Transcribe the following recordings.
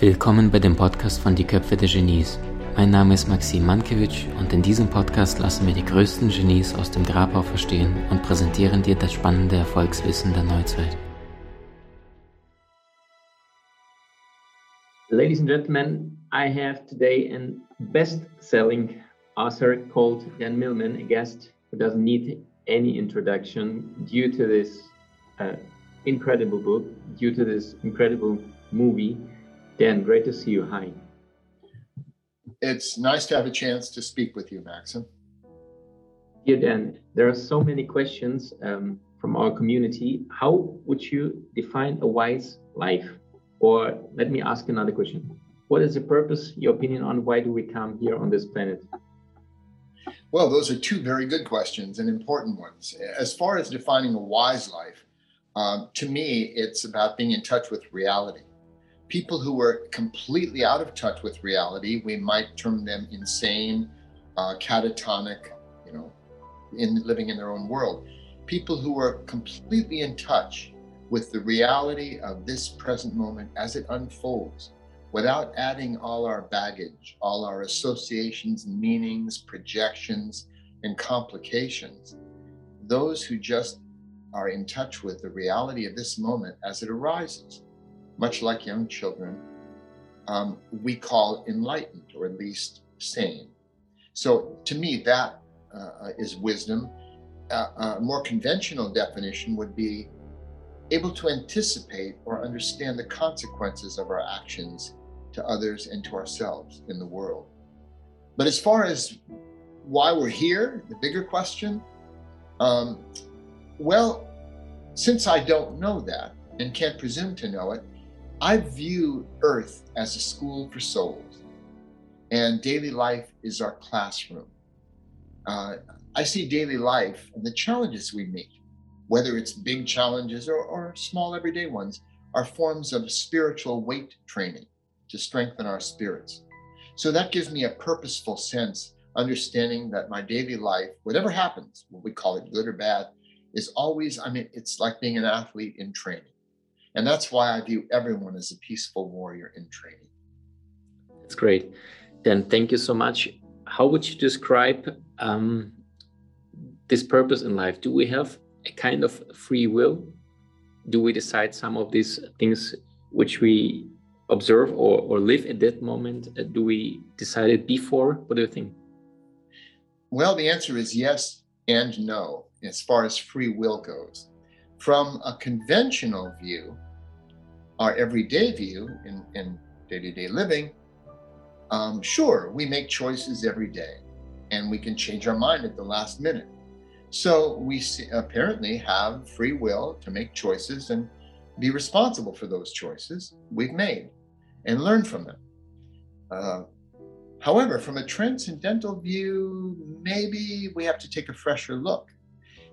Willkommen bei dem Podcast von Die Köpfe der Genies. Mein Name ist Maxim Mankewitsch und in diesem Podcast lassen wir die größten Genies aus dem Grabau verstehen und präsentieren dir das spannende Erfolgswissen der Neuzeit. Ladies and gentlemen, I have today a best-selling author called Dan Millman, a guest who doesn't need any introduction due to this uh, incredible book, due to this incredible movie. Dan, great to see you. Hi. It's nice to have a chance to speak with you, Maxim. Dear Dan, there are so many questions um, from our community. How would you define a wise life? Or let me ask another question. What is the purpose, your opinion on why do we come here on this planet? Well, those are two very good questions and important ones. As far as defining a wise life, um, to me, it's about being in touch with reality people who are completely out of touch with reality, we might term them insane, uh, catatonic, you know, in living in their own world. People who are completely in touch with the reality of this present moment as it unfolds, without adding all our baggage, all our associations, meanings, projections, and complications. Those who just are in touch with the reality of this moment as it arises much like young children, um, we call enlightened or at least sane. So to me, that uh, is wisdom. Uh, a more conventional definition would be able to anticipate or understand the consequences of our actions to others and to ourselves in the world. But as far as why we're here, the bigger question, um, well, since I don't know that and can't presume to know it, I view Earth as a school for souls, and daily life is our classroom. Uh, I see daily life and the challenges we meet, whether it's big challenges or, or small everyday ones, are forms of spiritual weight training to strengthen our spirits. So that gives me a purposeful sense, understanding that my daily life, whatever happens, what we call it good or bad, is always, I mean, it's like being an athlete in training. And that's why I view everyone as a peaceful warrior in training. That's great. Then thank you so much. How would you describe um, this purpose in life? Do we have a kind of free will? Do we decide some of these things which we observe or, or live at that moment? Uh, do we decide it before? What do you think? Well, the answer is yes and no as far as free will goes. From a conventional view, our everyday view in, in day-to-day living, um, sure, we make choices every day and we can change our mind at the last minute. So we apparently have free will to make choices and be responsible for those choices we've made and learn from them. Uh, however, from a transcendental view, maybe we have to take a fresher look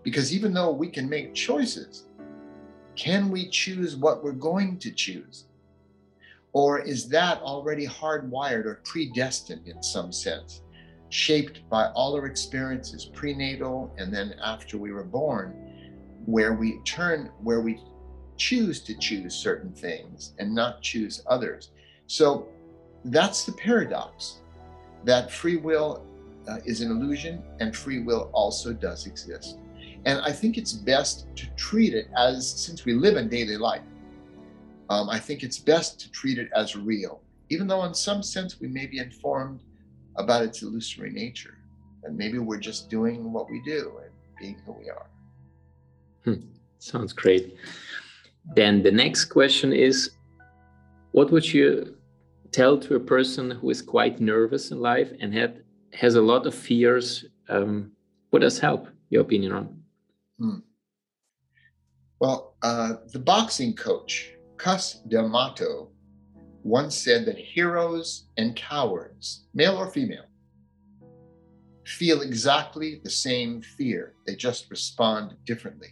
because even though we can make choices, can we choose what we're going to choose? Or is that already hardwired or predestined in some sense, shaped by all our experiences prenatal and then after we were born, where we turn, where we choose to choose certain things and not choose others? So that's the paradox that free will uh, is an illusion and free will also does exist. And I think it's best to treat it as, since we live in daily life, um, I think it's best to treat it as real, even though in some sense we may be informed about its illusory nature. And maybe we're just doing what we do and being who we are. Hmm. Sounds great. Then the next question is what would you tell to a person who is quite nervous in life and had, has a lot of fears? Um, what does help, your opinion on? Hmm. Well, uh, the boxing coach, Cus D'Amato, once said that heroes and cowards, male or female, feel exactly the same fear. They just respond differently.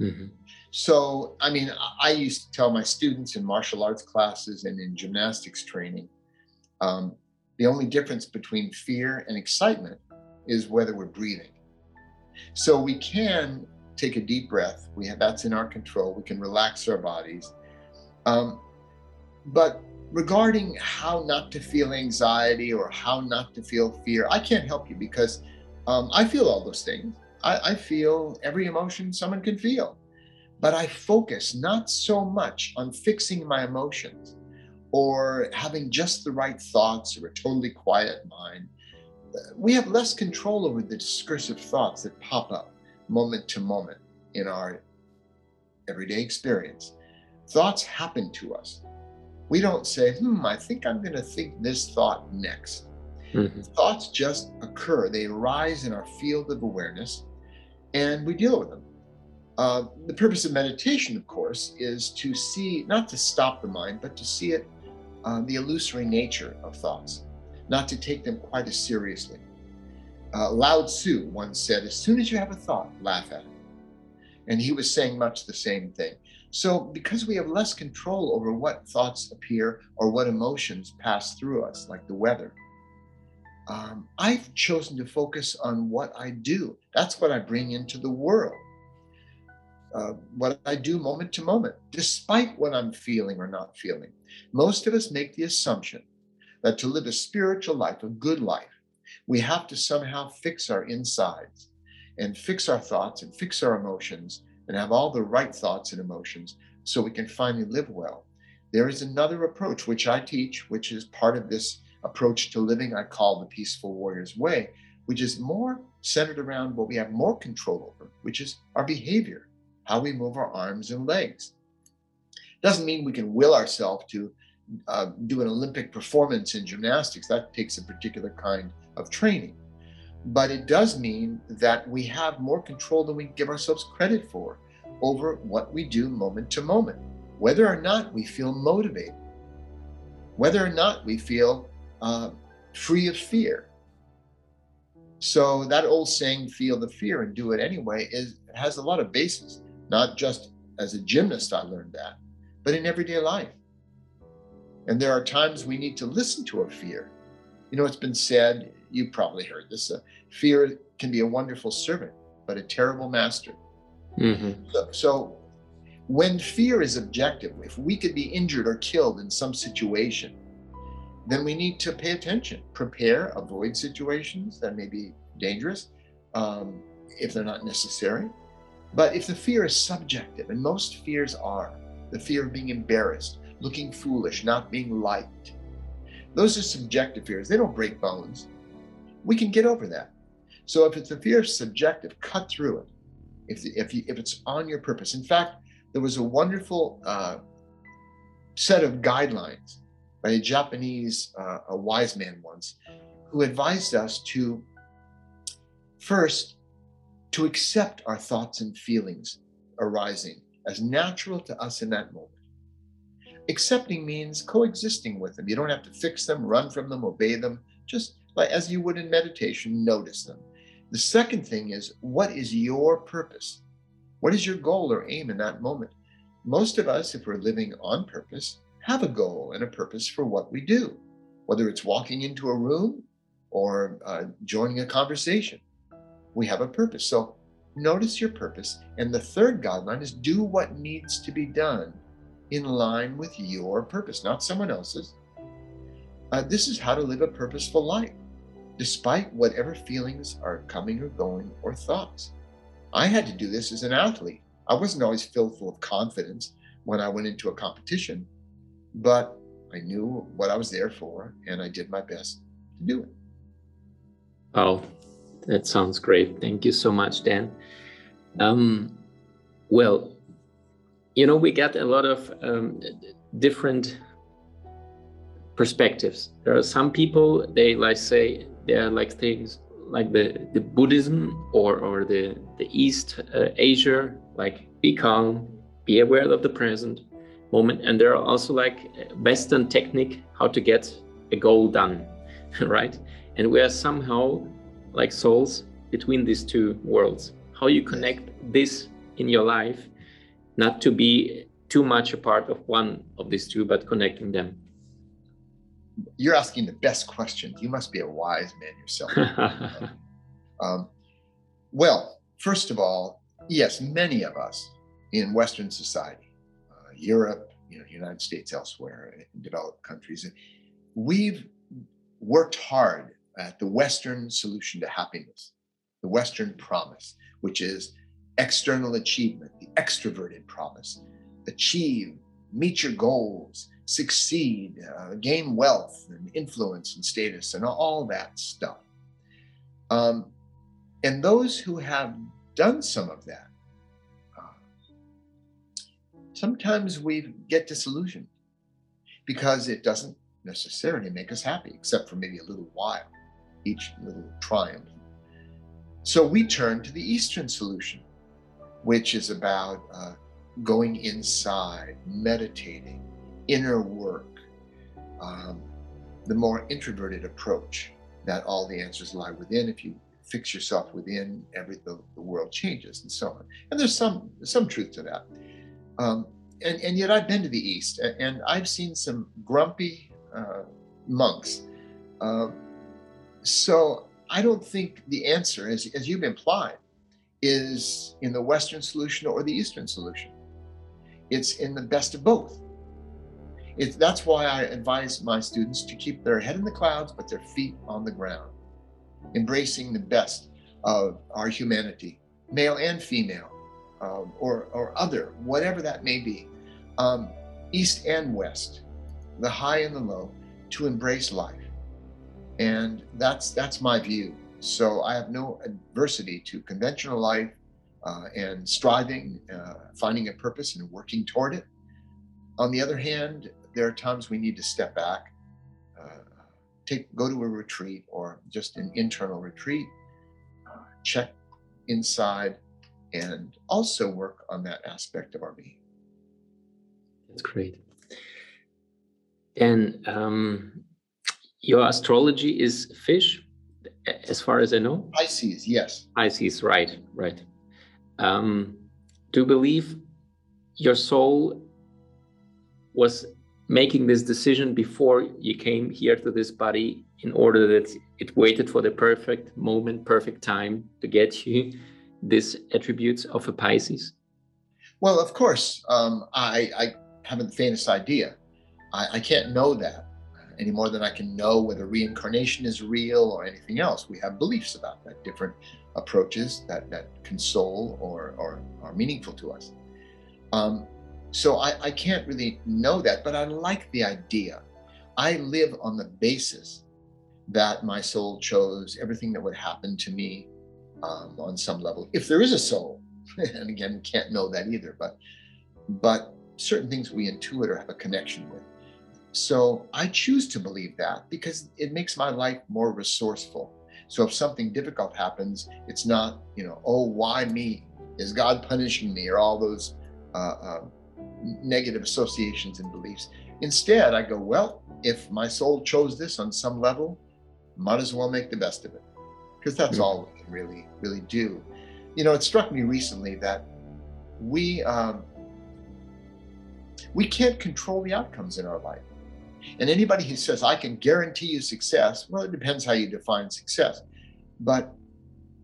Mm-hmm. So, I mean, I used to tell my students in martial arts classes and in gymnastics training um, the only difference between fear and excitement is whether we're breathing. So we can take a deep breath. We have that's in our control. We can relax our bodies. Um, but regarding how not to feel anxiety or how not to feel fear, I can't help you because um, I feel all those things. I, I feel every emotion someone can feel, but I focus not so much on fixing my emotions or having just the right thoughts or a totally quiet mind. We have less control over the discursive thoughts that pop up moment to moment in our everyday experience. Thoughts happen to us. We don't say, hmm, I think I'm going to think this thought next. Mm-hmm. Thoughts just occur, they arise in our field of awareness, and we deal with them. Uh, the purpose of meditation, of course, is to see, not to stop the mind, but to see it, uh, the illusory nature of thoughts, not to take them quite as seriously. Uh, Lao Tzu once said, as soon as you have a thought, laugh at it. And he was saying much the same thing. So, because we have less control over what thoughts appear or what emotions pass through us, like the weather, um, I've chosen to focus on what I do. That's what I bring into the world. Uh, what I do moment to moment, despite what I'm feeling or not feeling. Most of us make the assumption that to live a spiritual life, a good life, we have to somehow fix our insides and fix our thoughts and fix our emotions and have all the right thoughts and emotions so we can finally live well. There is another approach which I teach, which is part of this approach to living I call the Peaceful Warrior's Way, which is more centered around what we have more control over, which is our behavior, how we move our arms and legs. Doesn't mean we can will ourselves to uh, do an Olympic performance in gymnastics. That takes a particular kind of training but it does mean that we have more control than we give ourselves credit for over what we do moment to moment, whether or not we feel motivated, whether or not we feel uh, free of fear. So that old saying, "Feel the fear and do it anyway," is has a lot of basis. Not just as a gymnast, I learned that, but in everyday life. And there are times we need to listen to our fear. You know, it's been said you probably heard this. Uh, fear can be a wonderful servant, but a terrible master. Mm-hmm. So, so, when fear is objective, if we could be injured or killed in some situation, then we need to pay attention, prepare, avoid situations that may be dangerous um, if they're not necessary. But if the fear is subjective, and most fears are the fear of being embarrassed, looking foolish, not being liked, those are subjective fears. They don't break bones we can get over that. So if it's a fear of subjective, cut through it. If if you, if it's on your purpose. In fact, there was a wonderful uh, set of guidelines by a Japanese uh, a wise man once, who advised us to first to accept our thoughts and feelings arising as natural to us in that moment. Accepting means coexisting with them. You don't have to fix them, run from them, obey them. Just like as you would in meditation, notice them. The second thing is what is your purpose? What is your goal or aim in that moment? Most of us, if we're living on purpose, have a goal and a purpose for what we do, whether it's walking into a room or uh, joining a conversation. We have a purpose. So notice your purpose. And the third guideline is do what needs to be done in line with your purpose, not someone else's. Uh, this is how to live a purposeful life despite whatever feelings are coming or going or thoughts. I had to do this as an athlete. I wasn't always filled full of confidence when I went into a competition, but I knew what I was there for and I did my best to do it. Oh, that sounds great. Thank you so much, Dan. Um, well, you know, we get a lot of um, different perspectives. There are some people, they like say, they are like things like the, the Buddhism or, or the, the East uh, Asia, like be calm, be aware of the present moment. And there are also like Western technique how to get a goal done, right? And we are somehow like souls between these two worlds. How you connect this in your life, not to be too much a part of one of these two, but connecting them you're asking the best questions. You must be a wise man yourself. um, well, first of all, yes, many of us in Western society, uh, Europe, you know, United States, elsewhere, in developed countries. And we've worked hard at the Western solution to happiness, the Western promise, which is external achievement, the extroverted promise. Achieve, meet your goals, succeed, uh, gain wealth and influence and status and all that stuff. Um, and those who have done some of that, uh, sometimes we get disillusioned because it doesn't necessarily make us happy, except for maybe a little while, each little triumph. So we turn to the Eastern solution, which is about uh, going inside, meditating, inner work, um, the more introverted approach that all the answers lie within. If you fix yourself within, every the, the world changes and so on. And there's some some truth to that. Um, and, and yet I've been to the East and I've seen some grumpy uh, monks. Uh, so I don't think the answer, as, as you've implied, is in the Western solution or the Eastern solution. It's in the best of both. It's, that's why I advise my students to keep their head in the clouds, but their feet on the ground, embracing the best of our humanity, male and female, um, or, or other, whatever that may be, um, east and west, the high and the low, to embrace life. And that's that's my view. So I have no adversity to conventional life uh, and striving, uh, finding a purpose and working toward it. On the other hand, there are times we need to step back, uh, take go to a retreat or just an internal retreat, check inside, and also work on that aspect of our being. That's great. And um, your astrology is fish, as far as I know. Pisces, yes. Pisces, right, right. Um, do you believe your soul was making this decision before you came here to this body in order that it waited for the perfect moment, perfect time to get you these attributes of a Pisces? Well, of course, um, I, I, haven't the faintest idea. I, I can't know that any more than I can know whether reincarnation is real or anything else. We have beliefs about that, different approaches that, that console or, or are meaningful to us. Um, so I, I can't really know that, but I like the idea. I live on the basis that my soul chose everything that would happen to me um, on some level, if there is a soul. and again, can't know that either, but but certain things we intuit or have a connection with. So I choose to believe that because it makes my life more resourceful. So if something difficult happens, it's not, you know, oh, why me? Is God punishing me? Or all those uh, uh, negative associations and beliefs. Instead, I go, well, if my soul chose this on some level, might as well make the best of it. Because that's mm-hmm. all we can really, really do. You know, it struck me recently that we um, we can't control the outcomes in our life. And anybody who says, I can guarantee you success, well, it depends how you define success. But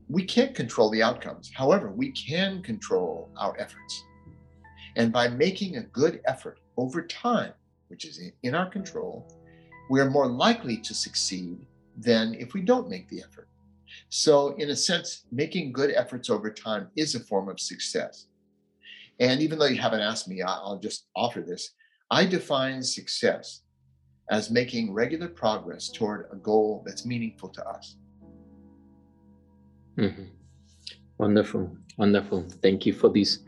we can't control the outcomes. However, we can control our efforts. And by making a good effort over time, which is in our control, we're more likely to succeed than if we don't make the effort. So, in a sense, making good efforts over time is a form of success. And even though you haven't asked me, I'll just offer this. I define success as making regular progress toward a goal that's meaningful to us. Mm-hmm. Wonderful, wonderful. Thank you for these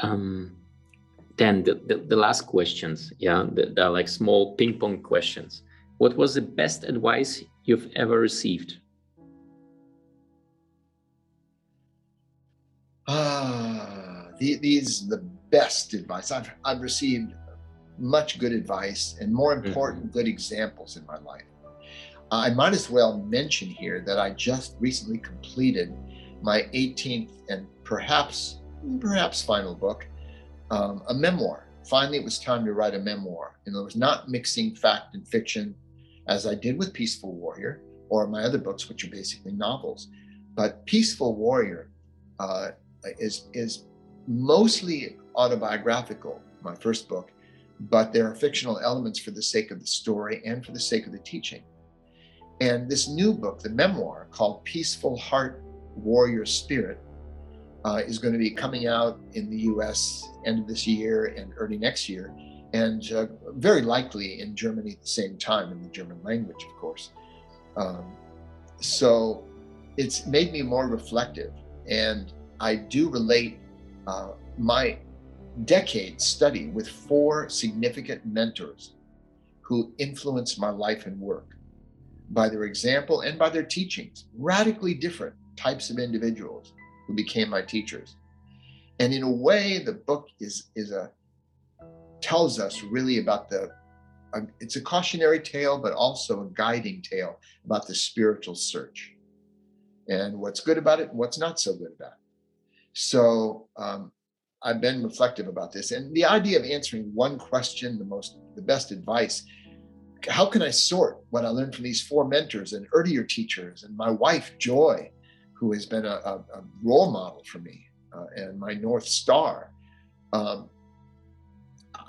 um, then the, the, the, last questions yeah they're like small ping pong questions what was the best advice you've ever received ah the, these the best advice I've, I've received much good advice and more mm-hmm. important good examples in my life i might as well mention here that i just recently completed my 18th and perhaps perhaps final book um, a memoir. Finally, it was time to write a memoir. In other words, not mixing fact and fiction as I did with Peaceful Warrior or my other books, which are basically novels. But Peaceful Warrior uh, is, is mostly autobiographical, my first book, but there are fictional elements for the sake of the story and for the sake of the teaching. And this new book, the memoir called Peaceful Heart Warrior Spirit, uh, is going to be coming out in the US end of this year and early next year, and uh, very likely in Germany at the same time, in the German language, of course. Um, so it's made me more reflective, and I do relate uh, my decade study with four significant mentors who influenced my life and work by their example and by their teachings, radically different types of individuals who became my teachers. And in a way, the book is is a tells us really about the um, it's a cautionary tale, but also a guiding tale about the spiritual search and what's good about it and what's not so good about it. So um, I've been reflective about this, and the idea of answering one question, the most, the best advice. How can I sort what I learned from these four mentors and earlier teachers, and my wife Joy, who has been a, a, a role model for me uh, and my north star? Um,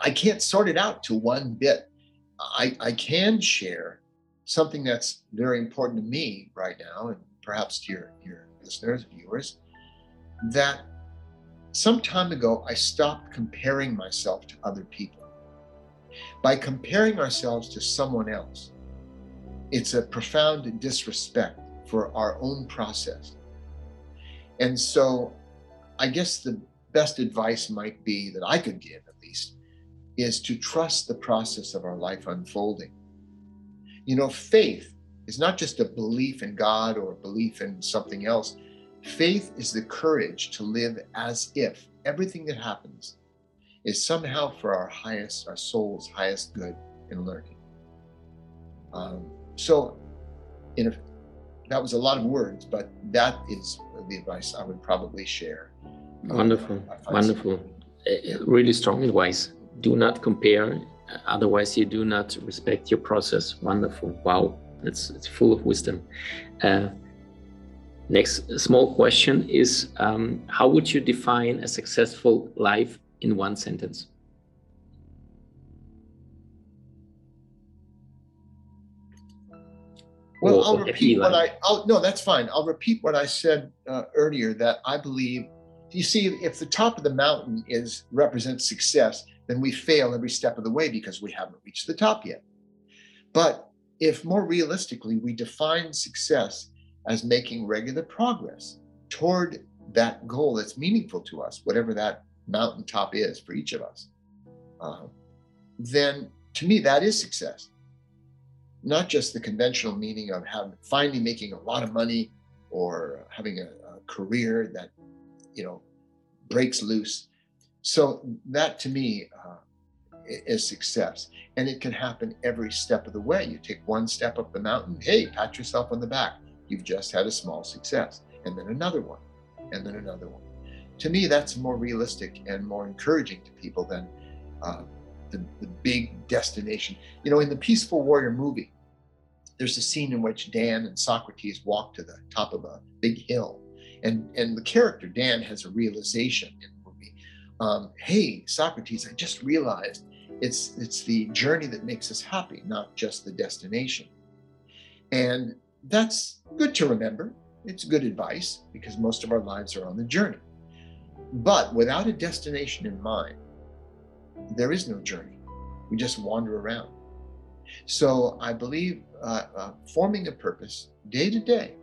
I can't sort it out to one bit. I, I can share something that's very important to me right now, and perhaps to your, your listeners, viewers, that some time ago, I stopped comparing myself to other people. By comparing ourselves to someone else, it's a profound disrespect for our own process. And so, I guess the best advice might be that I could give, at least, is to trust the process of our life unfolding. You know, faith is not just a belief in God or a belief in something else, Faith is the courage to live as if everything that happens is somehow for our highest, our soul's highest good in learning. Um, so, in a, that was a lot of words, but that is the advice I would probably share. Wonderful, uh, wonderful, uh, really strong advice. Do not compare, otherwise you do not respect your process. Wonderful, wow, it's it's full of wisdom. Uh, Next small question is um, How would you define a successful life in one sentence? Well, I'll repeat what I. I'll, no, that's fine. I'll repeat what I said uh, earlier. That I believe. You see, if the top of the mountain is represents success, then we fail every step of the way because we haven't reached the top yet. But if more realistically we define success as making regular progress toward that goal that's meaningful to us, whatever that mountaintop is for each of us, uh, then to me, that is success. Not just the conventional meaning of having, finally making a lot of money or having a, a career that, you know, breaks loose. So that to me uh, is success. And it can happen every step of the way. You take one step up the mountain, hey, pat yourself on the back. You've just had a small success, and then another one, and then another one. To me, that's more realistic and more encouraging to people than uh, the, the big destination. You know, in the Peaceful Warrior movie, there's a scene in which Dan and Socrates walk to the top of a big hill. And, and the character, Dan, has a realization in the movie. Um, hey, Socrates, I just realized it's, it's the journey that makes us happy, not just the destination. And that's good to remember. It's good advice because most of our lives are on the journey. But without a destination in mind, there is no journey. We just wander around. So I believe uh, uh, forming a purpose day to day,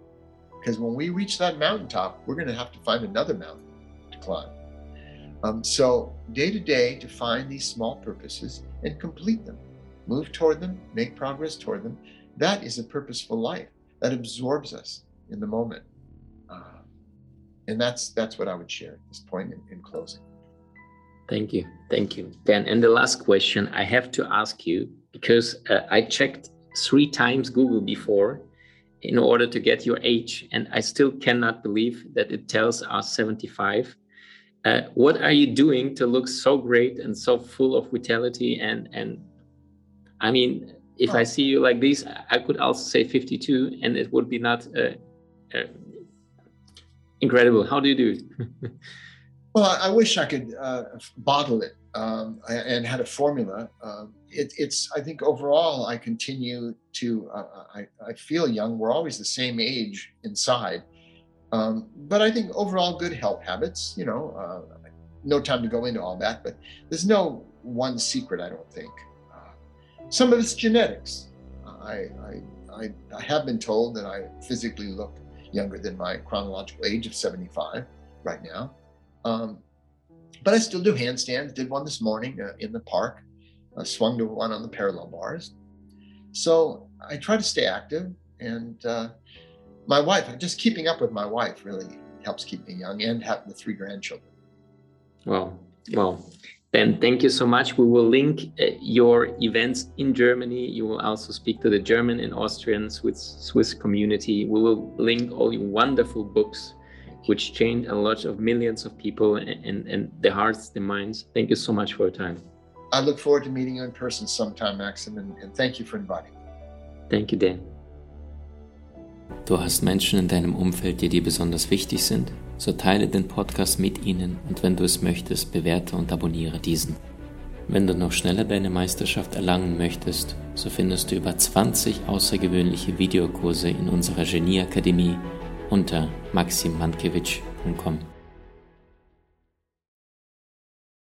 because when we reach that mountaintop, we're going to have to find another mountain to climb. Um, so day to day, to find these small purposes and complete them, move toward them, make progress toward them. That is a purposeful life that absorbs us in the moment. Uh, and that's that's what I would share at this point in, in closing. Thank you, thank you, Dan. And the last question I have to ask you because uh, I checked three times Google before in order to get your age, and I still cannot believe that it tells us 75. Uh, what are you doing to look so great and so full of vitality and and I mean if oh. I see you like this, I could also say 52, and it would be not uh, uh, incredible. How do you do it? well, I wish I could uh, bottle it um, and had a formula. Um, it, it's, I think overall, I continue to, uh, I, I feel young. We're always the same age inside. Um, but I think overall, good health habits, you know, uh, no time to go into all that, but there's no one secret, I don't think. Some of it's genetics. I, I, I, I have been told that I physically look younger than my chronological age of 75 right now. Um, but I still do handstands. Did one this morning uh, in the park. I swung to one on the parallel bars. So I try to stay active. And uh, my wife, just keeping up with my wife really helps keep me young and having the three grandchildren. Well, well, then thank you so much. We will link uh, your events in Germany. You will also speak to the German and Austrian Swiss, Swiss community. We will link all your wonderful books which changed a lot of millions of people and, and, and the hearts, the minds. Thank you so much for your time. I look forward to meeting you in person sometime, Maxim, and, and thank you for inviting me. Thank you, Dan. Du hast Menschen in deinem Umfeld, die dir besonders wichtig sind? So teile den Podcast mit ihnen und wenn du es möchtest, bewerte und abonniere diesen. Wenn du noch schneller deine Meisterschaft erlangen möchtest, so findest du über 20 außergewöhnliche Videokurse in unserer Genieakademie unter maximmankiewicz.com.